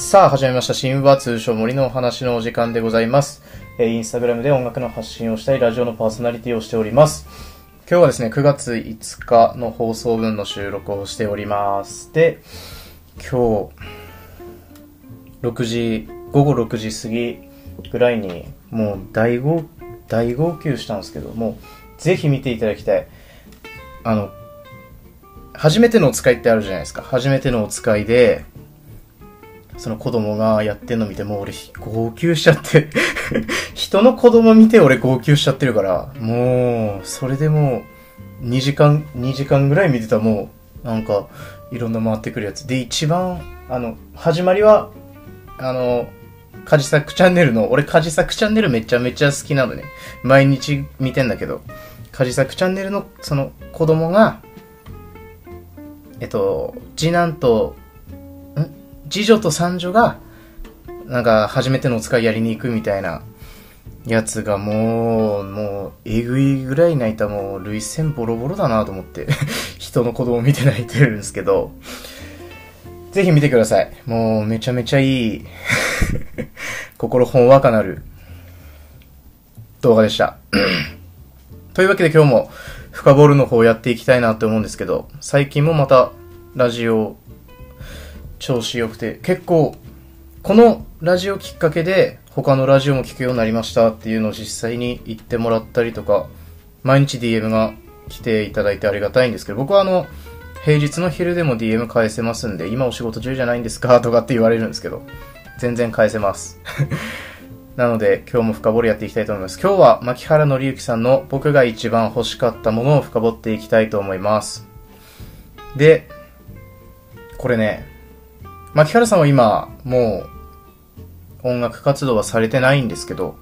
さあ、始まりました。神話通称森のお話のお時間でございます。えーインスタグラムで音楽の発信をしたいラジオのパーソナリティをしております。今日はですね、9月5日の放送分の収録をしております。で、今日、6時、午後6時過ぎぐらいに、もう大号、大号泣したんですけど、もう、ぜひ見ていただきたい。あの、初めてのお使いってあるじゃないですか。初めてのお使いで、その子供がやってんの見て、もう俺、号泣しちゃって、人の子供見て俺号泣しちゃってるから、もう、それでもう、2時間、2時間ぐらい見てたもう、なんか、いろんな回ってくるやつ。で、一番、あの、始まりは、あの、カジサクチャンネルの、俺カジサクチャンネルめちゃめちゃ好きなのね。毎日見てんだけど、カジサクチャンネルの、その、子供が、えっと、次男と、次女と三女が、なんか、初めてのお使いやりに行くみたいな、やつがもう、もう、えぐいぐらい泣いたもう、涙腺ボロボロだなと思って、人の子供見て泣いてるんですけど、ぜひ見てください。もう、めちゃめちゃいい、心ほんわかなる動画でした。というわけで今日も、深ボールの方をやっていきたいなって思うんですけど、最近もまた、ラジオ、調子良くて、結構、このラジオきっかけで、他のラジオも聞くようになりましたっていうのを実際に言ってもらったりとか、毎日 DM が来ていただいてありがたいんですけど、僕はあの、平日の昼でも DM 返せますんで、今お仕事中じゃないんですかとかって言われるんですけど、全然返せます。なので、今日も深掘りやっていきたいと思います。今日は、牧原紀之さんの僕が一番欲しかったものを深掘っていきたいと思います。で、これね、牧原さんは今、もう、音楽活動はされてないんですけど、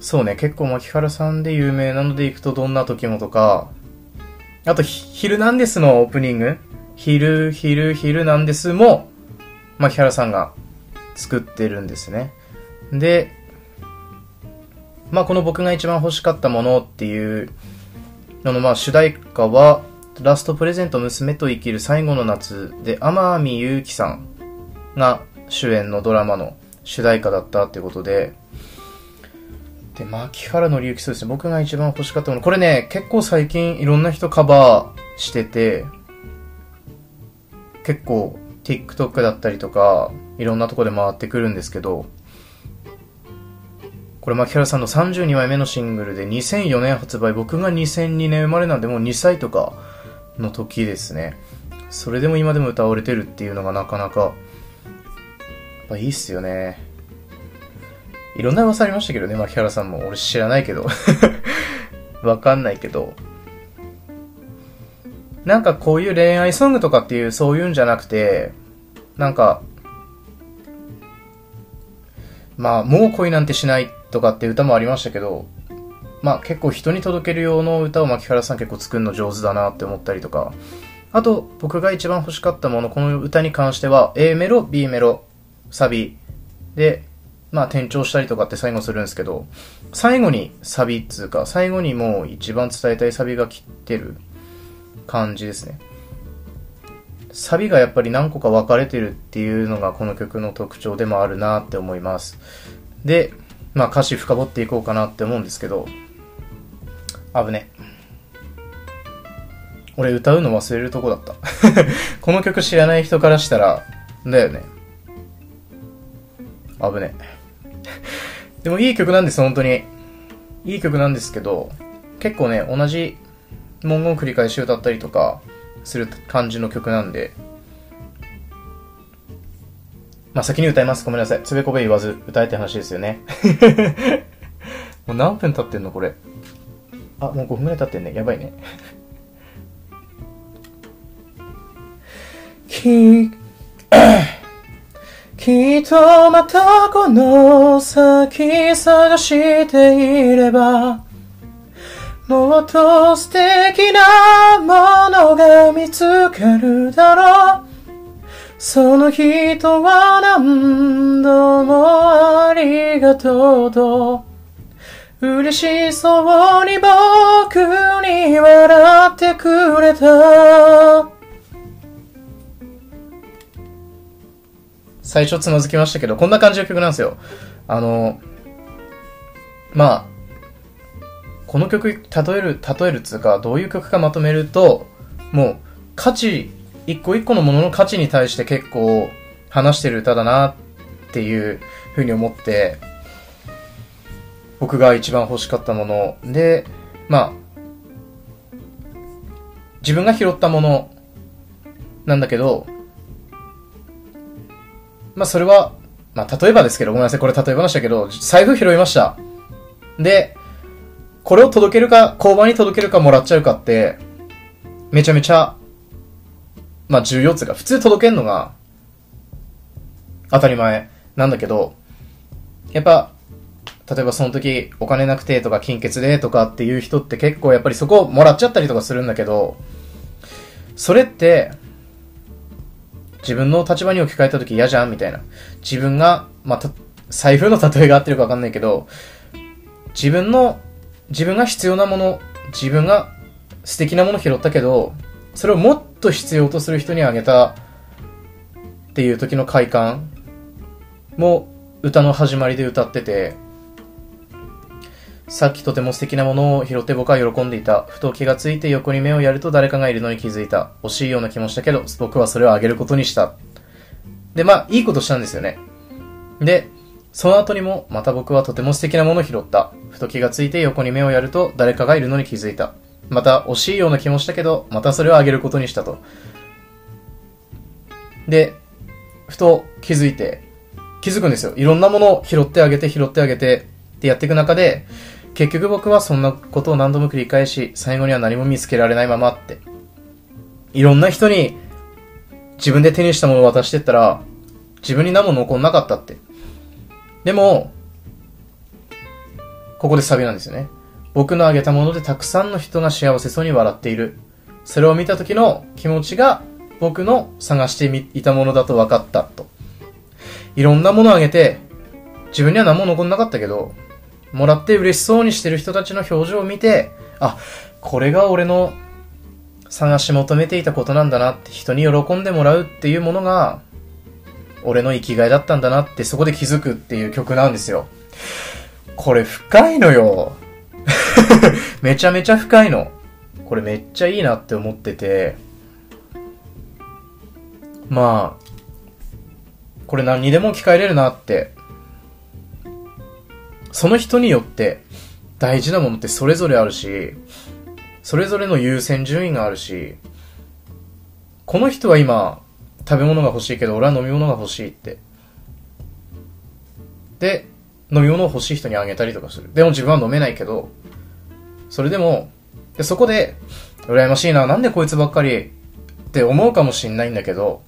そうね、結構牧原さんで有名なので行くとどんな時もとか、あと、ヒルナンデスのオープニング、ヒル、ヒル、ヒルナンデスも、牧原さんが作ってるんですね。で、まあこの僕が一番欲しかったものっていうのの、まあ主題歌は、ラストプレゼント娘と生きる最後の夏で、天海祐希さんが主演のドラマの主題歌だったってことで、で、牧原の之そうですね。僕が一番欲しかったもの。これね、結構最近いろんな人カバーしてて、結構 TikTok だったりとか、いろんなとこで回ってくるんですけど、これ牧原さんの32枚目のシングルで2004年発売、僕が2002年生まれなんでもう2歳とかの時ですね。それでも今でも歌われてるっていうのがなかなか、やっぱいいっすよね。いろんな噂ありましたけどね、牧原さんも。俺知らないけど。わかんないけど。なんかこういう恋愛ソングとかっていう、そういうんじゃなくて、なんか、まあ、もう恋なんてしないとかって歌もありましたけど、まあ結構人に届ける用の歌を牧原さん結構作るの上手だなって思ったりとか、あと僕が一番欲しかったもの、この歌に関しては A メロ、B メロ、サビで、まあ転調したりとかって最後するんですけど、最後にサビっつうか、最後にもう一番伝えたいサビが来てる感じですね。サビがやっぱり何個か分かれてるっていうのがこの曲の特徴でもあるなって思います。で、まあ歌詞深掘っていこうかなって思うんですけど、危ね。俺歌うの忘れるとこだった。この曲知らない人からしたら、だよね。危ね。でもいい曲なんです、本当に。いい曲なんですけど、結構ね、同じ文言繰り返し歌ったりとかする感じの曲なんで、まあ、先に歌います。ごめんなさい。つべこべ言わず歌えって話ですよね。もう何分経ってんのこれ。あ、もう5分ぐらい経ってんね。やばいね。き、きっとまたこの先探していれば、もっと素敵なものが見つかるだろう。その人は何度もありがとうと嬉しそうに僕に笑ってくれた最初つまずきましたけど、こんな感じの曲なんですよ。あの、まあ、この曲、例える、例えるつうか、どういう曲かまとめると、もう、価値、一個一個のものの価値に対して結構話してる歌だなっていうふうに思って、僕が一番欲しかったもの。で、まあ、自分が拾ったもの。なんだけど、まあそれは、まあ例えばですけど、ごめんなさい、これ例え話だけど、財布拾いました。で、これを届けるか、交番に届けるかもらっちゃうかって、めちゃめちゃ、まあ重要つうか、普通届けんのが、当たり前なんだけど、やっぱ、例えばその時お金なくてとか金欠でとかっていう人って結構やっぱりそこをもらっちゃったりとかするんだけど、それって、自分の立場に置き換えた時嫌じゃんみたいな。自分が、まあ、財布の例えが合ってるかわかんないけど、自分の、自分が必要なもの、自分が素敵なもの拾ったけど、それをもっと必要とする人にあげたっていう時の快感も歌の始まりで歌ってて、さっきとても素敵なものを拾って僕は喜んでいた。ふと気がついて横に目をやると誰かがいるのに気づいた。惜しいような気もしたけど、僕はそれをあげることにした。で、まあ、いいことしたんですよね。で、その後にも、また僕はとても素敵なものを拾った。ふと気がついて横に目をやると誰かがいるのに気づいた。また、惜しいような気もしたけど、またそれをあげることにしたと。で、ふと気づいて、気づくんですよ。いろんなものを拾ってあげて、拾ってあげて、ってやっていく中で、結局僕はそんなことを何度も繰り返し、最後には何も見つけられないままって。いろんな人に自分で手にしたものを渡してったら、自分に何も残んなかったって。でも、ここでサビなんですよね。僕のあげたものでたくさんの人が幸せそうに笑っている。それを見た時の気持ちが僕の探していたものだと分かったと。いろんなものをあげて、自分には何も残んなかったけど、もらって嬉しそうにしてる人たちの表情を見て、あ、これが俺の探し求めていたことなんだなって人に喜んでもらうっていうものが、俺の生きがいだったんだなってそこで気づくっていう曲なんですよ。これ深いのよ。めちゃめちゃ深いの。これめっちゃいいなって思ってて、まあ、これ何にでも置き換えれるなってその人によって大事なものってそれぞれあるし、それぞれの優先順位があるし、この人は今、食べ物が欲しいけど、俺は飲み物が欲しいって。で、飲み物を欲しい人にあげたりとかする。でも自分は飲めないけど、それでも、でそこで、羨ましいな、なんでこいつばっかりって思うかもしんないんだけど、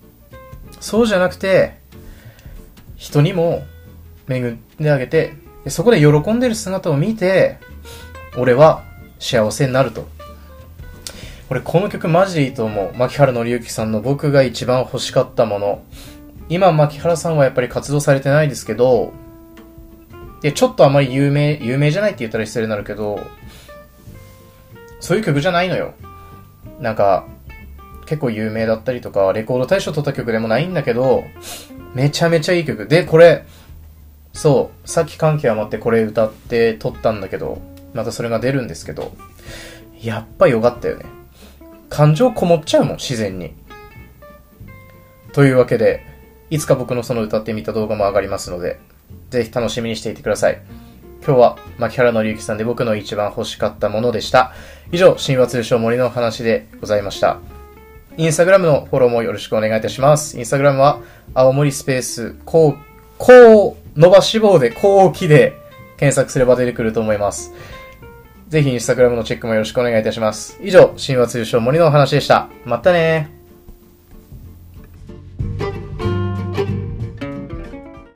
そうじゃなくて、人にも恵んであげて、でそこで喜んでる姿を見て、俺は幸せになると。俺この曲マジでいいと思う。牧原紀之さんの僕が一番欲しかったもの。今、牧原さんはやっぱり活動されてないですけど、で、ちょっとあまり有名、有名じゃないって言ったら失礼になるけど、そういう曲じゃないのよ。なんか、結構有名だったりとか、レコード大賞取った曲でもないんだけど、めちゃめちゃいい曲。で、これ、そう、さっき感極まってこれ歌って撮ったんだけど、またそれが出るんですけど、やっぱよかったよね。感情こもっちゃうもん、自然に。というわけで、いつか僕のその歌ってみた動画も上がりますので、ぜひ楽しみにしていてください。今日は、牧原紀之さんで僕の一番欲しかったものでした。以上、神話通称森の話でございました。インスタグラムのフォローもよろしくお願いいたします。インスタグラムは、青森スペース、こう、こう、伸ばし棒で後期で検索すれば出てくると思います。ぜひインスタグラムのチェックもよろしくお願いいたします。以上、神話通称森のお話でした。またね